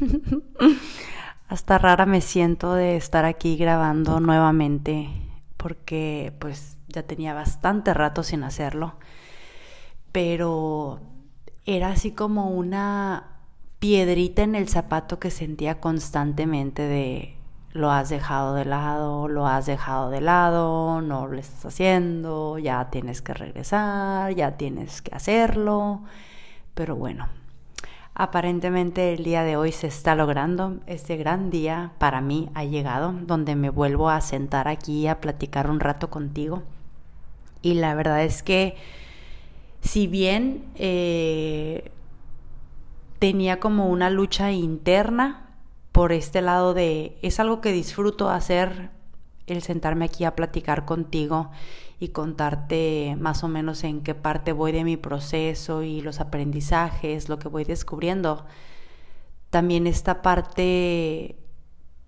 Hasta rara me siento de estar aquí grabando nuevamente porque pues ya tenía bastante rato sin hacerlo. Pero era así como una piedrita en el zapato que sentía constantemente de lo has dejado de lado, lo has dejado de lado, no lo estás haciendo, ya tienes que regresar, ya tienes que hacerlo. Pero bueno, Aparentemente el día de hoy se está logrando. Este gran día para mí ha llegado, donde me vuelvo a sentar aquí a platicar un rato contigo. Y la verdad es que si bien eh, tenía como una lucha interna por este lado de es algo que disfruto hacer el sentarme aquí a platicar contigo y contarte más o menos en qué parte voy de mi proceso y los aprendizajes, lo que voy descubriendo. También esta parte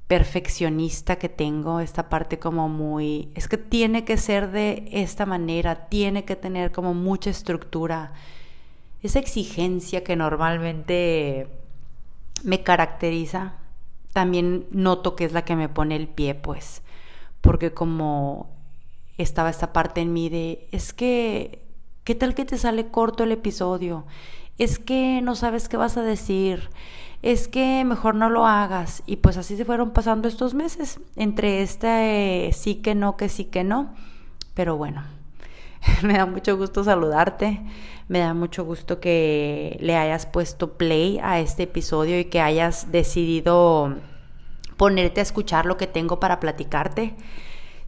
perfeccionista que tengo, esta parte como muy, es que tiene que ser de esta manera, tiene que tener como mucha estructura, esa exigencia que normalmente me caracteriza, también noto que es la que me pone el pie, pues, porque como estaba esta parte en mí de, es que, ¿qué tal que te sale corto el episodio? Es que no sabes qué vas a decir, es que mejor no lo hagas. Y pues así se fueron pasando estos meses, entre este sí que no, que sí que no. Pero bueno, me da mucho gusto saludarte, me da mucho gusto que le hayas puesto play a este episodio y que hayas decidido ponerte a escuchar lo que tengo para platicarte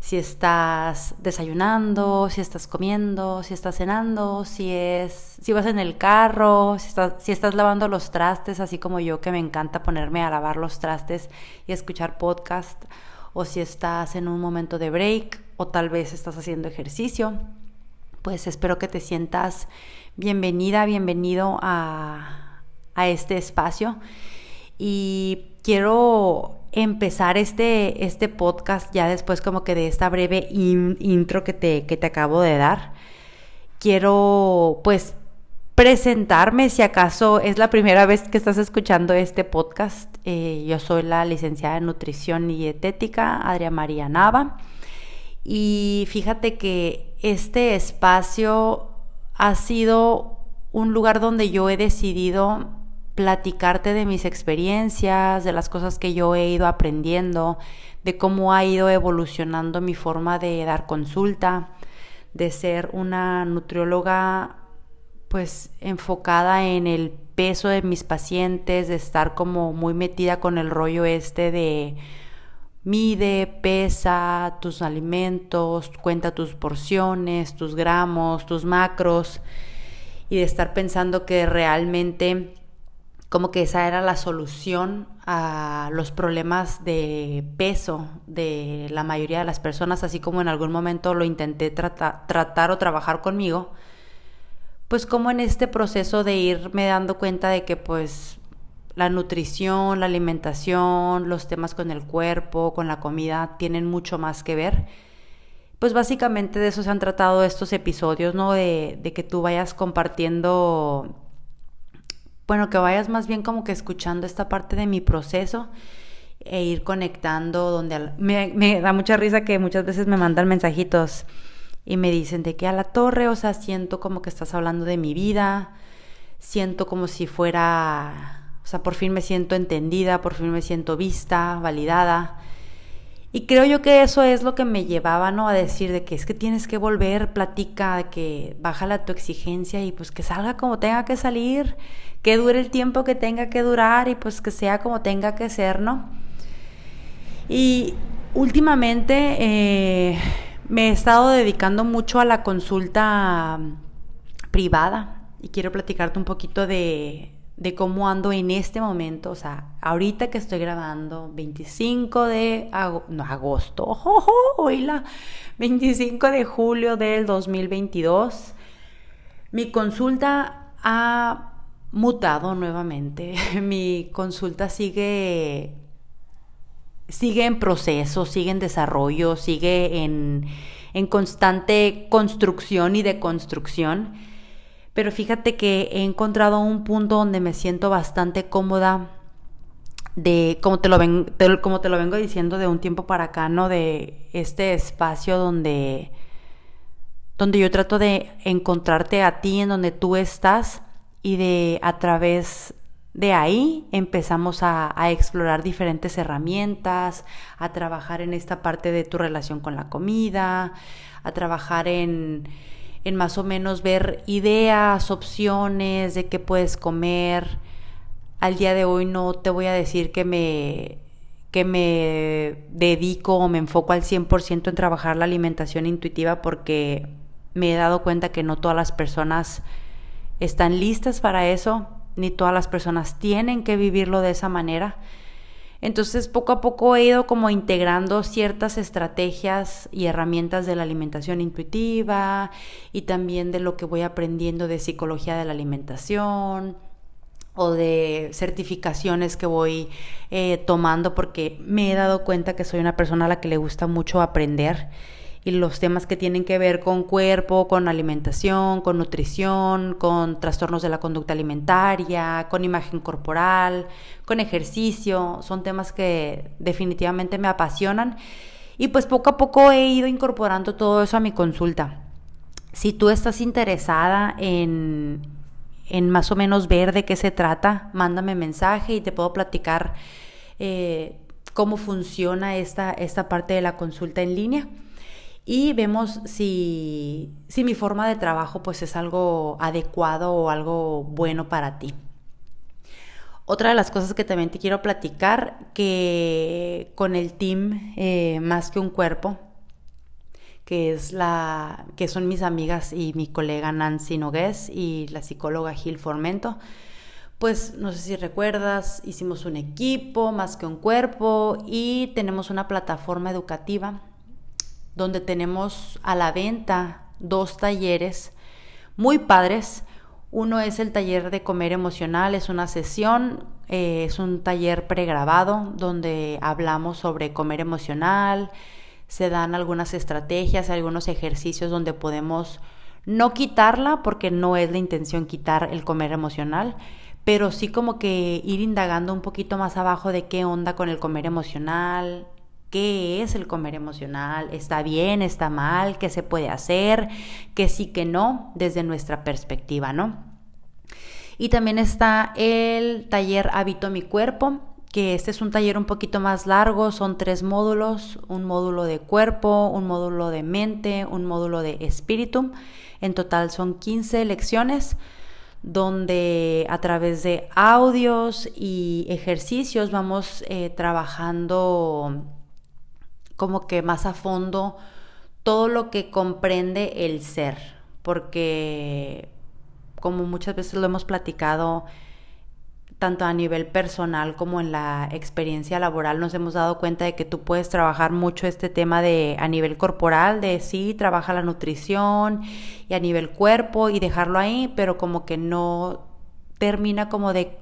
si estás desayunando, si estás comiendo, si estás cenando, si es si vas en el carro, si estás, lavando los trastes, así como yo que me encanta ponerme a lavar los trastes y escuchar podcast, o si estás en un momento de break o tal vez estás haciendo ejercicio, pues espero que te sientas bienvenida, bienvenido a, a este espacio. Y quiero empezar este, este podcast ya después como que de esta breve intro que te, que te acabo de dar. Quiero pues presentarme si acaso es la primera vez que estás escuchando este podcast. Eh, yo soy la licenciada en nutrición y dietética, Adriana María Nava. Y fíjate que este espacio ha sido un lugar donde yo he decidido platicarte de mis experiencias, de las cosas que yo he ido aprendiendo, de cómo ha ido evolucionando mi forma de dar consulta, de ser una nutrióloga pues enfocada en el peso de mis pacientes, de estar como muy metida con el rollo este de mide, pesa tus alimentos, cuenta tus porciones, tus gramos, tus macros y de estar pensando que realmente como que esa era la solución a los problemas de peso de la mayoría de las personas, así como en algún momento lo intenté tratar o trabajar conmigo, pues como en este proceso de irme dando cuenta de que pues la nutrición, la alimentación, los temas con el cuerpo, con la comida, tienen mucho más que ver. Pues básicamente de eso se han tratado estos episodios, ¿no? De, de que tú vayas compartiendo bueno, que vayas más bien como que escuchando esta parte de mi proceso e ir conectando donde me, da mucha risa que muchas veces me mandan mensajitos y me dicen de que a la torre, o sea, siento como que estás hablando de mi vida, siento como si fuera, o sea, por fin me siento entendida, por fin me siento vista, validada. Y creo yo que eso es lo que me llevaba, ¿no? A decir de que es que tienes que volver, platica, de que bájala tu exigencia y pues que salga como tenga que salir, que dure el tiempo que tenga que durar y pues que sea como tenga que ser, ¿no? Y últimamente eh, me he estado dedicando mucho a la consulta privada. Y quiero platicarte un poquito de, de cómo ando en este momento, o sea, ahorita que estoy grabando, 25 de no, agosto, oh, la 25 de julio del 2022, mi consulta ha mutado nuevamente, mi consulta sigue sigue en proceso, sigue en desarrollo, sigue en, en constante construcción y deconstrucción. Pero fíjate que he encontrado un punto donde me siento bastante cómoda de, como te lo, ven, como te lo vengo diciendo de un tiempo para acá, ¿no? De este espacio donde, donde yo trato de encontrarte a ti en donde tú estás y de a través de ahí empezamos a, explorar diferentes herramientas, a trabajar en esta parte de tu relación con la comida, a trabajar en en más o menos ver ideas, opciones de qué puedes comer. Al día de hoy no te voy a decir que me, que me dedico o me enfoco al 100% en trabajar la alimentación intuitiva porque me he dado cuenta que no todas las personas están listas para eso, ni todas las personas tienen que vivirlo de esa manera. Entonces poco a poco he ido como integrando ciertas estrategias y herramientas de la alimentación intuitiva y también de lo que voy aprendiendo de psicología de la alimentación o de certificaciones que voy eh, tomando porque me he dado cuenta que soy una persona a la que le gusta mucho aprender y los temas que tienen que ver con cuerpo, con alimentación, con nutrición, con trastornos de la conducta alimentaria, con imagen corporal, con ejercicio, son temas que definitivamente me apasionan y pues poco a poco he ido incorporando todo eso a mi consulta. Si tú estás interesada en, en más o menos ver de qué se trata, mándame mensaje y te puedo platicar eh, cómo funciona esta, esta parte de la consulta en línea y vemos si, si mi forma de trabajo pues es algo adecuado o algo bueno para ti. Otra de las cosas que también te quiero platicar, que con el team eh, Más que un cuerpo, que es la, que son mis amigas y mi colega Nancy Nogués y la psicóloga Gil Formento, pues no sé si recuerdas, hicimos un equipo, Más que un cuerpo, y tenemos una plataforma educativa donde tenemos a la venta dos talleres muy padres. Uno es el taller de comer emocional, es una sesión, eh, es un taller pregrabado donde hablamos sobre comer emocional, se dan algunas estrategias, algunos ejercicios donde podemos no quitarla, porque no es la intención quitar el comer emocional, pero sí como que ir indagando un poquito más abajo de qué onda con el comer emocional, qué es el comer emocional, está bien, está mal, qué se puede hacer, qué sí, qué no, desde nuestra perspectiva, ¿no? Y también está el taller Habito mi cuerpo, que este es un taller un poquito más largo, son tres módulos, un módulo de cuerpo, un módulo de mente, un módulo de espíritu. En total son 15 lecciones donde a través de audios y ejercicios vamos eh, trabajando como que más a fondo todo lo que comprende el ser, porque como muchas veces lo hemos platicado, tanto a nivel personal como en la experiencia laboral, nos hemos dado cuenta de que tú puedes trabajar mucho este tema de a nivel corporal, de sí, trabaja la nutrición y a nivel cuerpo y dejarlo ahí, pero como que no termina como de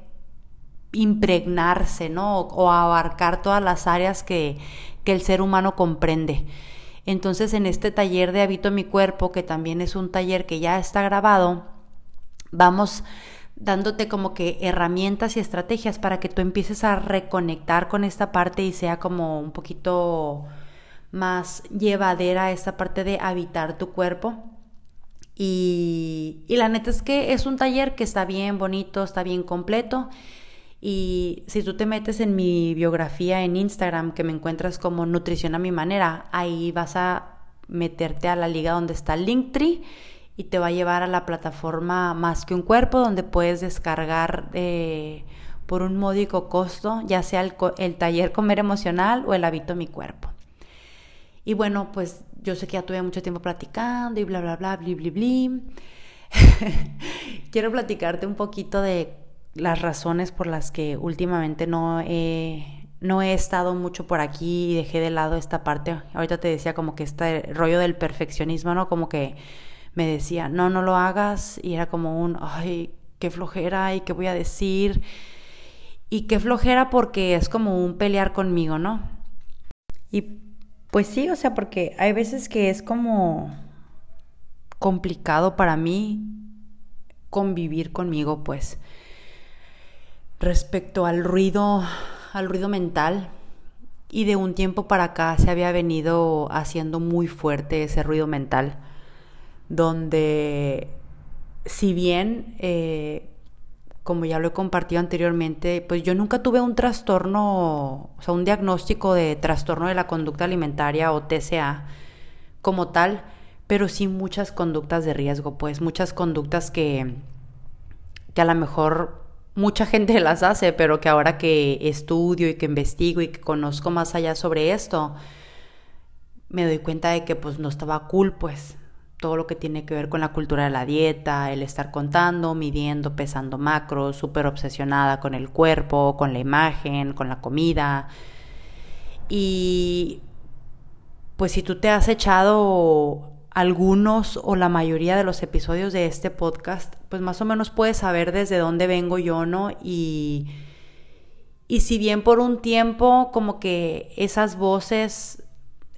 impregnarse, ¿no? O, abarcar todas las áreas que, que el ser humano comprende. Entonces en este taller de Habito mi cuerpo, que también es un taller que ya está grabado, vamos dándote como que herramientas y estrategias para que tú empieces a reconectar con esta parte y sea como un poquito más llevadera esta parte de habitar tu cuerpo. Y, y la neta es que es un taller que está bien bonito, está bien completo y si tú te metes en mi biografía en Instagram, que me encuentras como Nutrición a mi manera, ahí vas a meterte a la liga donde está Linktree y te va a llevar a la plataforma Más que un cuerpo, donde puedes descargar eh, por un módico costo, ya sea el, el taller comer emocional o el hábito mi cuerpo. Y bueno, pues yo sé que ya tuve mucho tiempo platicando y bla, bla, bla, bli, bli, bli. Quiero platicarte un poquito de las razones por las que últimamente no he, no he estado mucho por aquí y dejé de lado esta parte. Ahorita te decía como que este rollo del perfeccionismo, ¿no? Como que me decía, no, no lo hagas. Y era como un, ay, qué flojera y qué voy a decir. Y qué flojera porque es como un pelear conmigo, ¿no? Y pues sí, o sea, porque hay veces que es como complicado para mí convivir conmigo, pues. Respecto al ruido, al ruido mental, y de un tiempo para acá se había venido haciendo muy fuerte ese ruido mental, donde si bien, eh, como ya lo he compartido anteriormente, pues yo nunca tuve un trastorno, o sea, un diagnóstico de trastorno de la conducta alimentaria o TCA como tal, pero sí muchas conductas de riesgo, pues muchas conductas que, que a lo mejor mucha gente las hace, pero que ahora que estudio y que investigo y que conozco más allá sobre esto, me doy cuenta de que pues no estaba cool, pues todo lo que tiene que ver con la cultura de la dieta, el estar contando, midiendo, pesando macros, súper obsesionada con el cuerpo, con la imagen, con la comida. Y pues si tú te has echado algunos o la mayoría de los episodios de este podcast, pues más o menos puedes saber desde dónde vengo yo, ¿no? Y, y si bien por un tiempo como que esas voces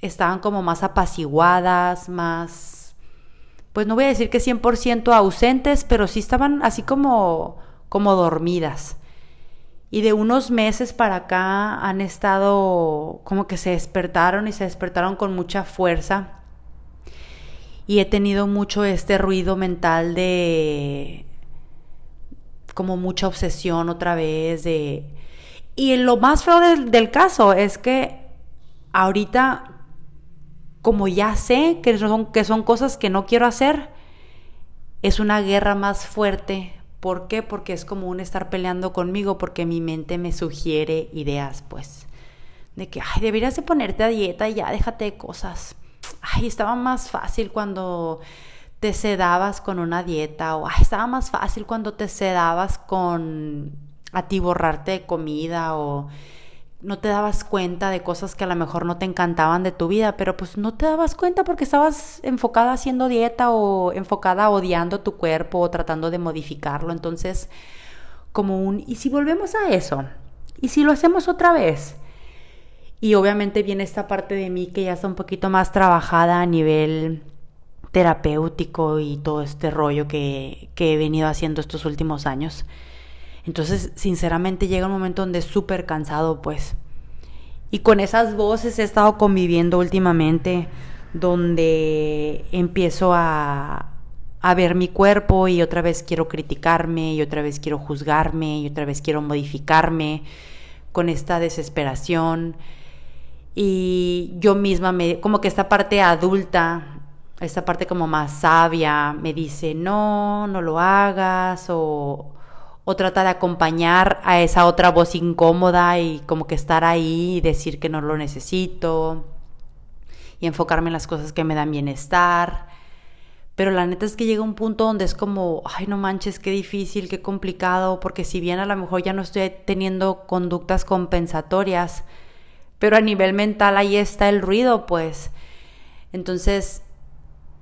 estaban como más apaciguadas, más, pues no voy a decir que 100% ausentes, pero sí estaban así como, como dormidas. Y de unos meses para acá han estado como que se despertaron y se despertaron con mucha fuerza y he tenido mucho este ruido mental de como mucha obsesión otra vez de y lo más feo del, caso es que ahorita como ya sé que son, que son cosas que no quiero hacer es una guerra más fuerte ¿por qué? porque es como un estar peleando conmigo porque mi mente me sugiere ideas pues de que ay deberías de ponerte a dieta y ya déjate de cosas ay, estaba más fácil cuando te sedabas con una dieta o estaba más fácil cuando te sedabas con atiborrarte de comida o no te dabas cuenta de cosas que a lo mejor no te encantaban de tu vida, pero pues no te dabas cuenta porque estabas enfocada haciendo dieta o enfocada odiando tu cuerpo o tratando de modificarlo. Entonces, como un, ¿y si volvemos a eso? ¿Y si lo hacemos otra vez? Y obviamente viene esta parte de mí que ya está un poquito más trabajada a nivel terapéutico y todo este rollo que, he venido haciendo estos últimos años. Entonces, sinceramente, llega un momento donde es súper cansado, pues. Y con esas voces he estado conviviendo últimamente, donde empiezo a, a ver mi cuerpo y otra vez quiero criticarme y otra vez quiero juzgarme y otra vez quiero modificarme con esta desesperación y yo misma me, como que esta parte adulta, esta parte como más sabia, me dice, no, no lo hagas, o, o trata de acompañar a esa otra voz incómoda y como que estar ahí y decir que no lo necesito, y enfocarme en las cosas que me dan bienestar. Pero la neta es que llega un punto donde es como, ay, no manches, qué difícil, qué complicado, porque si bien a lo mejor ya no estoy teniendo conductas compensatorias, pero a nivel mental ahí está el ruido, pues. Entonces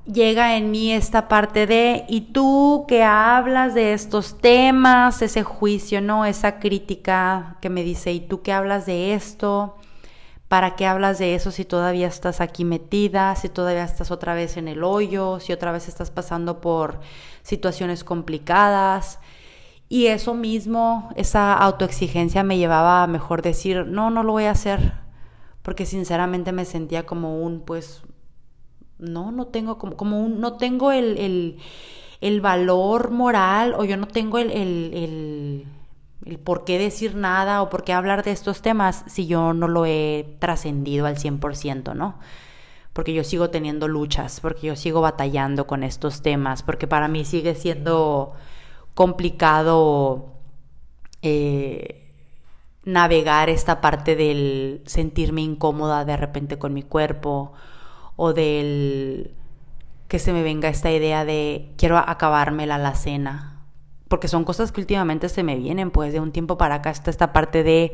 llega en mí esta parte de, y tú que hablas de estos temas, ese juicio, ¿no? Esa crítica que me dice, y tú que hablas de esto, ¿para qué hablas de eso si todavía estás aquí metida, si todavía estás otra vez en el hoyo, si otra vez estás pasando por situaciones complicadas? Y eso mismo, esa autoexigencia me llevaba a mejor decir, no, no lo voy a hacer, porque sinceramente me sentía como un, pues, no, no tengo, como, como un, no tengo el, el, valor moral o yo no tengo el, el, el, por qué decir nada o por qué hablar de estos temas si yo no lo he trascendido al 100%, ¿no? Porque yo sigo teniendo luchas, porque yo sigo batallando con estos temas, porque para mí sigue siendo complicado eh, navegar esta parte del sentirme incómoda de repente con mi cuerpo o del que se me venga esta idea de quiero acabarme la alacena porque son cosas que últimamente se me vienen, pues de un tiempo para acá está esta parte de,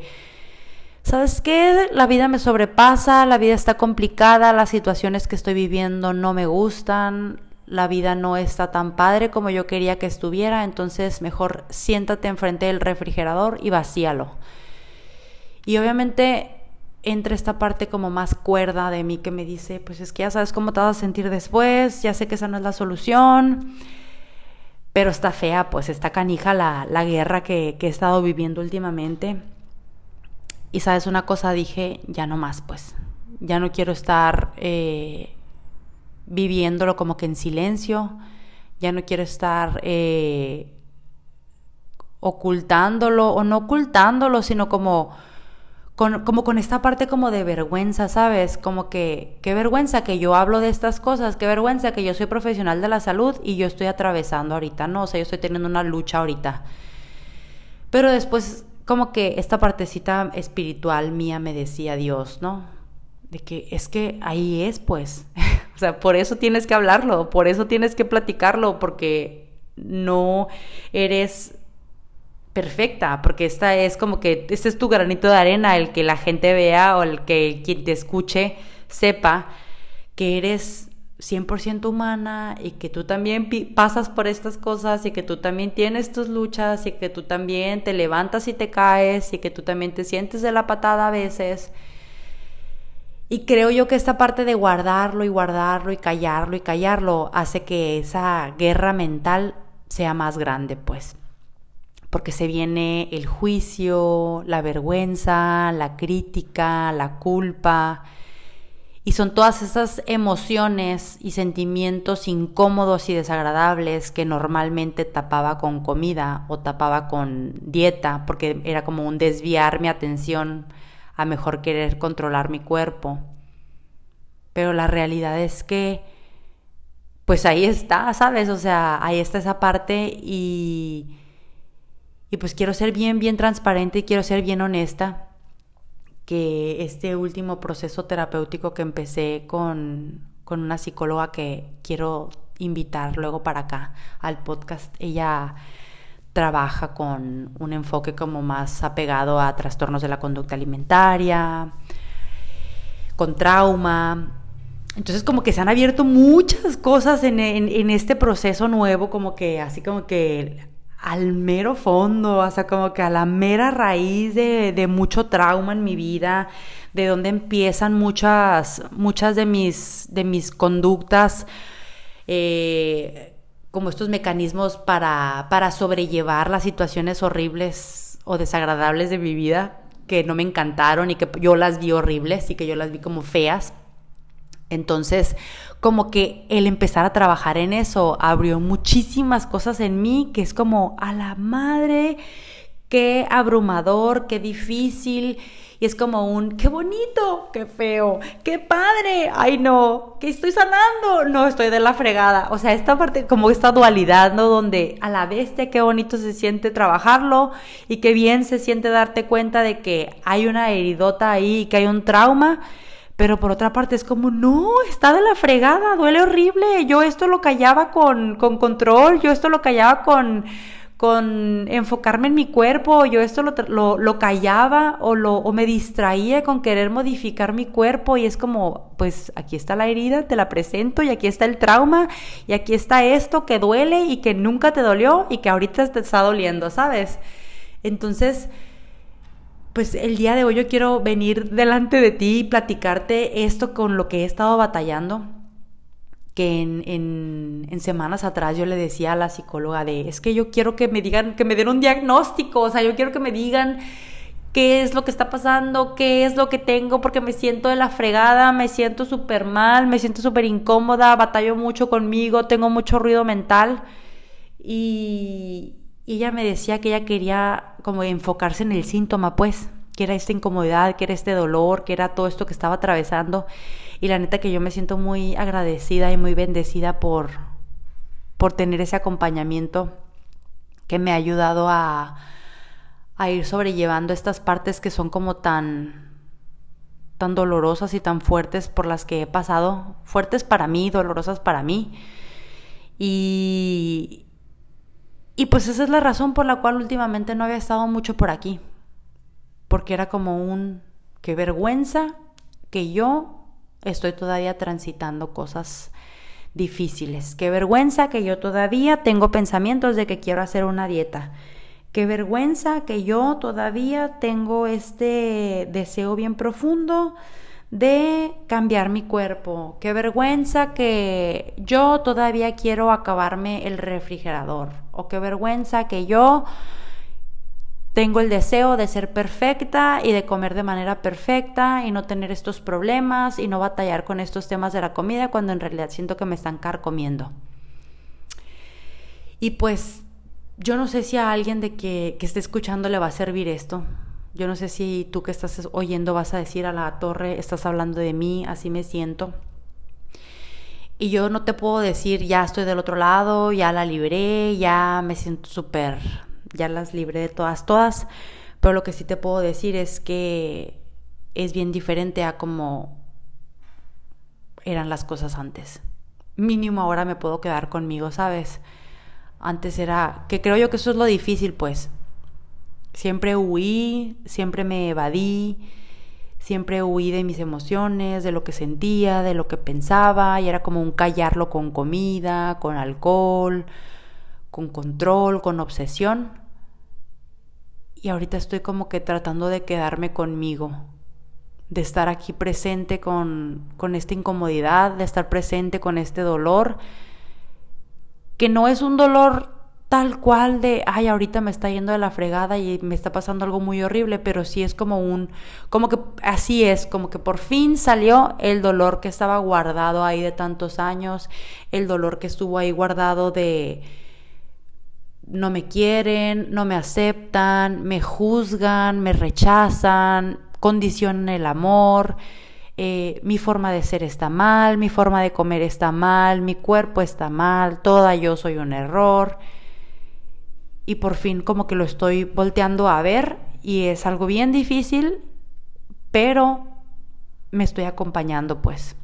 ¿sabes qué? La vida me sobrepasa, la vida está complicada, las situaciones que estoy viviendo no me gustan, la vida no está tan padre como yo quería que estuviera, entonces mejor siéntate enfrente del refrigerador y vacíalo. Y obviamente entra esta parte como más cuerda de mí que me dice, pues es que ya sabes cómo te vas a sentir después, ya sé que esa no es la solución, pero está fea, pues está canija la, la guerra que, he estado viviendo últimamente. Y sabes una cosa, dije, ya no más, pues, ya no quiero estar eh, viviéndolo como que en silencio, ya no quiero estar eh, ocultándolo, o no ocultándolo, sino como como con esta parte como de vergüenza, ¿sabes? Como que, qué vergüenza que yo hablo de estas cosas, qué vergüenza que yo soy profesional de la salud y yo estoy atravesando ahorita, no, o sea, yo estoy teniendo una lucha ahorita. Pero después, como que esta partecita espiritual mía me decía Dios, ¿no? De que es que ahí es, pues. o sea, por eso tienes que hablarlo, por eso tienes que platicarlo, porque no eres perfecta, porque esta es como que este es tu granito de arena, el que la gente vea o el que quien te escuche sepa que eres 100% humana y que tú también pasas por estas cosas y que tú también tienes tus luchas y que tú también te levantas y te caes y que tú también te sientes de la patada a veces. Y creo yo que esta parte de guardarlo y guardarlo y callarlo y callarlo hace que esa guerra mental sea más grande, pues porque se viene el juicio, la vergüenza, la crítica, la culpa. Y son todas esas emociones y sentimientos incómodos y desagradables que normalmente tapaba con comida o tapaba con dieta, porque era como un desviar mi atención a mejor querer controlar mi cuerpo. Pero la realidad es que, pues ahí está, ¿sabes? O sea, ahí está esa parte y y pues quiero ser bien, bien transparente y quiero ser bien honesta que este último proceso terapéutico que empecé con, con una psicóloga que quiero invitar luego para acá al podcast, ella trabaja con un enfoque como más apegado a trastornos de la conducta alimentaria, con trauma. Entonces como que se han abierto muchas cosas en, en, en este proceso nuevo, como que así como que al mero fondo, o sea, como que a la mera raíz de, mucho trauma en mi vida, de donde empiezan muchas, muchas de mis, de mis conductas, eh, como estos mecanismos para, para sobrellevar las situaciones horribles o desagradables de mi vida, que no me encantaron y que yo las vi horribles y que yo las vi como feas. Entonces, como que el empezar a trabajar en eso abrió muchísimas cosas en mí, que es como a la madre, qué abrumador, qué difícil. Y es como un, qué bonito, qué feo, qué padre, ay no, que estoy sanando, no, estoy de la fregada. O sea, esta parte, como esta dualidad, ¿no? Donde a la bestia, qué bonito se siente trabajarlo y qué bien se siente darte cuenta de que hay una heridota ahí, que hay un trauma pero por otra parte es como, no, está de la fregada, duele horrible. Yo esto lo callaba con, con control, yo esto lo callaba con, con enfocarme en mi cuerpo, yo esto lo, lo, lo callaba o, lo, o me distraía con querer modificar mi cuerpo y es como, pues aquí está la herida, te la presento y aquí está el trauma y aquí está esto que duele y que nunca te dolió y que ahorita te está doliendo, ¿sabes? Entonces pues el día de hoy yo quiero venir delante de ti y platicarte esto con lo que he estado batallando. Que en, en, semanas atrás yo le decía a la psicóloga de, es que yo quiero que me digan, que me den un diagnóstico, o sea, yo quiero que me digan qué es lo que está pasando, qué es lo que tengo, porque me siento de la fregada, me siento súper mal, me siento súper incómoda, batallo mucho conmigo, tengo mucho ruido mental. Y, y ella me decía que ella quería como enfocarse en el síntoma, pues, que era esta incomodidad, que era este dolor, que era todo esto que estaba atravesando. Y la neta que yo me siento muy agradecida y muy bendecida por, por tener ese acompañamiento que me ha ayudado a, a ir sobrellevando estas partes que son como tan tan dolorosas y tan fuertes por las que he pasado, fuertes para mí, dolorosas para mí. Y, Y pues esa es la razón por la cual últimamente no había estado mucho por aquí. Porque era como un, qué vergüenza que yo estoy todavía transitando cosas difíciles. Qué vergüenza que yo todavía tengo pensamientos de que quiero hacer una dieta. Qué vergüenza que yo todavía tengo este deseo bien profundo de cambiar mi cuerpo. Qué vergüenza que yo todavía quiero acabarme el refrigerador. O qué vergüenza que yo tengo el deseo de ser perfecta y de comer de manera perfecta y no tener estos problemas y no batallar con estos temas de la comida cuando en realidad siento que me están carcomiendo. Y pues yo no sé si a alguien de que, que esté escuchando le va a servir esto. Yo no sé si tú que estás oyendo vas a decir a la torre, estás hablando de mí, así me siento. Y yo no te puedo decir, ya estoy del otro lado, ya la libré, ya me siento súper, ya las libré de todas, todas. Pero lo que sí te puedo decir es que es bien diferente a como eran las cosas antes. Mínimo ahora me puedo quedar conmigo, ¿sabes? Antes era, que creo yo que eso es lo difícil, pues, Siempre huí, siempre me evadí, siempre huí de mis emociones, de lo que sentía, de lo que pensaba, y era como un callarlo con comida, con alcohol, con control, con obsesión. Y ahorita estoy como que tratando de quedarme conmigo, de estar aquí presente con, con esta incomodidad, de estar presente con este dolor, que no es un dolor tal cual de, ay, ahorita me está yendo de la fregada y me está pasando algo muy horrible, pero sí es como un, como que así es, como que por fin salió el dolor que estaba guardado ahí de tantos años, el dolor que estuvo ahí guardado de no me quieren, no me aceptan, me juzgan, me rechazan, condicionan el amor. Eh, mi forma de ser está mal, mi forma de comer está mal, mi cuerpo está mal, toda yo soy un error y por fin como que lo estoy volteando a ver y es algo bien difícil, pero me estoy acompañando pues.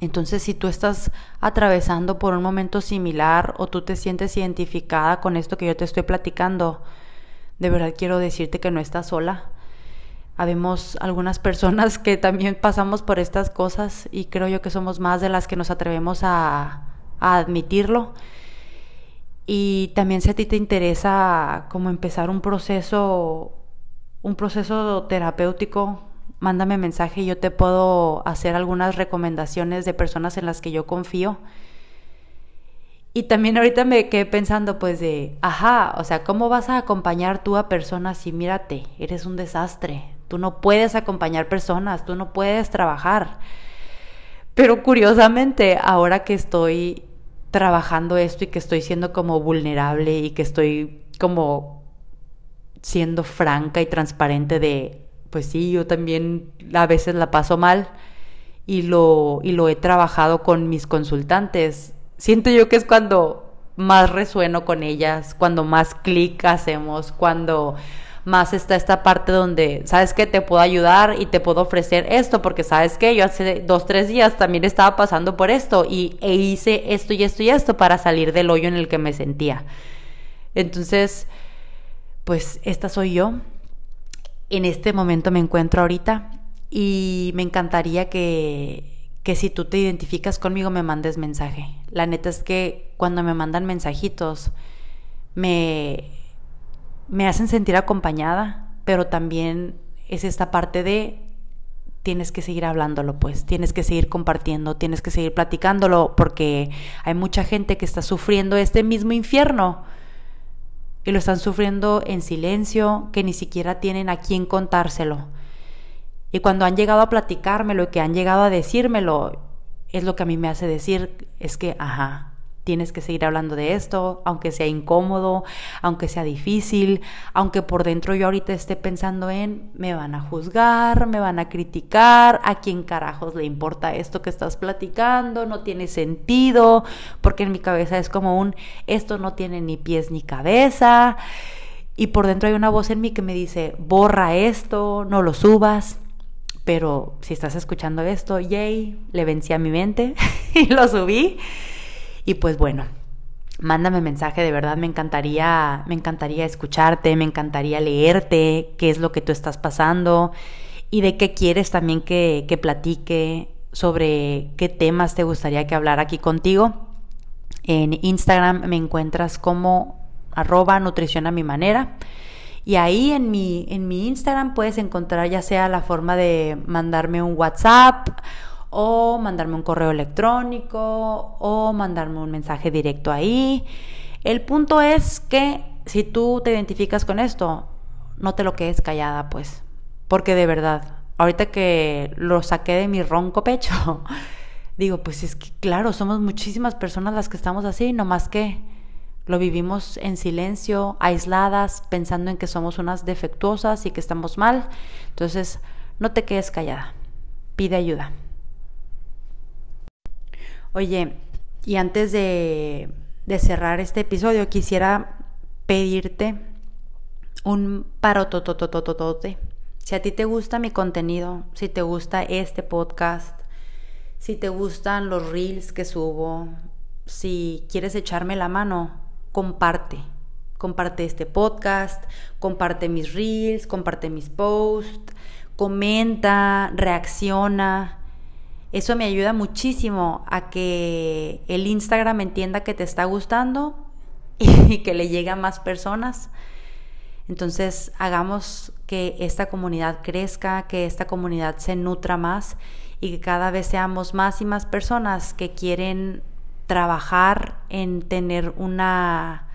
Entonces, si tú estás atravesando por un momento similar o tú te sientes identificada con esto que yo te estoy platicando, de verdad quiero decirte que no estás sola. Habemos algunas personas que también pasamos por estas cosas y creo yo que somos más de las que nos atrevemos a, a admitirlo. Y también si a ti te interesa como empezar un proceso, un proceso terapéutico, mándame mensaje y yo te puedo hacer algunas recomendaciones de personas en las que yo confío. Y también ahorita me quedé pensando pues de, ajá, o sea, ¿cómo vas a acompañar tú a personas si mírate, eres un desastre? Tú no puedes acompañar personas, tú no puedes trabajar. Pero curiosamente, ahora que estoy trabajando esto y que estoy siendo como vulnerable y que estoy como siendo franca y transparente de, pues sí, yo también a veces la paso mal y lo, y lo he trabajado con mis consultantes. Siento yo que es cuando más resueno con ellas, cuando más clic hacemos, cuando más está esta parte donde, ¿sabes que Te puedo ayudar y te puedo ofrecer esto, porque ¿sabes que Yo hace dos, tres días también estaba pasando por esto y e hice esto y esto y esto para salir del hoyo en el que me sentía. Entonces, pues esta soy yo. En este momento me encuentro ahorita y me encantaría que, que si tú te identificas conmigo me mandes mensaje. La neta es que cuando me mandan mensajitos, me, me hacen sentir acompañada, pero también es esta parte de tienes que seguir hablándolo, pues, tienes que seguir compartiendo, tienes que seguir platicándolo, porque hay mucha gente que está sufriendo este mismo infierno y lo están sufriendo en silencio, que ni siquiera tienen a quién contárselo. Y cuando han llegado a platicármelo y que han llegado a decírmelo, es lo que a mí me hace decir, es que, ajá, tienes que seguir hablando de esto, aunque sea incómodo, aunque sea difícil, aunque por dentro yo ahorita esté pensando en, me van a juzgar, me van a criticar, a quién carajos le importa esto que estás platicando, no tiene sentido, porque en mi cabeza es como un, esto no tiene ni pies ni cabeza, y por dentro hay una voz en mí que me dice, borra esto, no lo subas. Pero si estás escuchando esto, yay, le vencí a mi mente y lo subí. Y pues bueno, mándame mensaje, de verdad me encantaría, me encantaría escucharte, me encantaría leerte, qué es lo que tú estás pasando y de qué quieres también que, que platique, sobre qué temas te gustaría que hablara aquí contigo. En Instagram me encuentras como arroba nutrición a mi manera. Y ahí en mi, en mi Instagram puedes encontrar ya sea la forma de mandarme un WhatsApp o mandarme un correo electrónico o mandarme un mensaje directo ahí. El punto es que si tú te identificas con esto, no te lo quedes callada, pues, porque de verdad, ahorita que lo saqué de mi ronco pecho, digo, pues es que claro, somos muchísimas personas las que estamos así, no más que lo vivimos en silencio, aisladas, pensando en que somos unas defectuosas y que estamos mal. Entonces, no te quedes callada, pide ayuda. Oye, y antes de, cerrar este episodio, quisiera pedirte un parotototototote. Si a ti te gusta mi contenido, si te gusta este podcast, si te gustan los reels que subo, si quieres echarme la mano, comparte. Comparte este podcast, comparte mis reels, comparte mis posts, comenta, reacciona. Eso me ayuda muchísimo a que el Instagram entienda que te está gustando y que le llegue a más personas. Entonces hagamos que esta comunidad crezca, que esta comunidad se nutra más y que cada vez seamos más y más personas que quieren trabajar en tener una,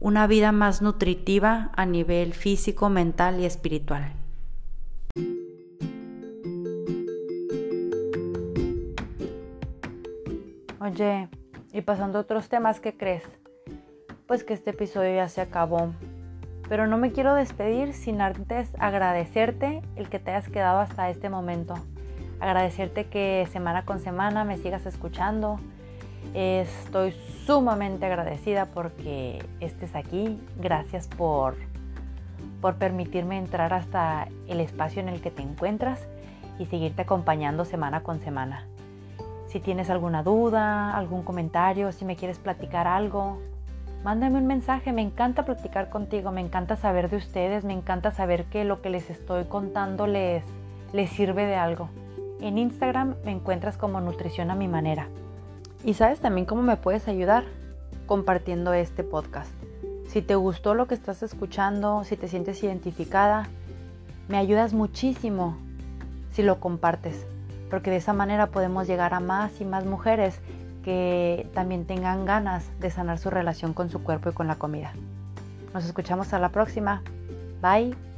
una vida más nutritiva a nivel físico, mental y espiritual. Y pasando a otros temas, ¿qué crees? Pues que este episodio ya se acabó. Pero no me quiero despedir sin antes agradecerte el que te hayas quedado hasta este momento. Agradecerte que semana con semana me sigas escuchando. Estoy sumamente agradecida porque estés aquí. Gracias por, por permitirme entrar hasta el espacio en el que te encuentras y seguirte acompañando semana con semana. Si tienes alguna duda, algún comentario, si me quieres platicar algo, mándame un mensaje. Me encanta platicar contigo, me encanta saber de ustedes, me encanta saber que lo que les estoy contando les, les sirve de algo. En Instagram me encuentras como Nutrición a mi manera. Y sabes también cómo me puedes ayudar compartiendo este podcast. Si te gustó lo que estás escuchando, si te sientes identificada, me ayudas muchísimo si lo compartes porque de esa manera podemos llegar a más y más mujeres que también tengan ganas de sanar su relación con su cuerpo y con la comida. Nos escuchamos a la próxima. Bye.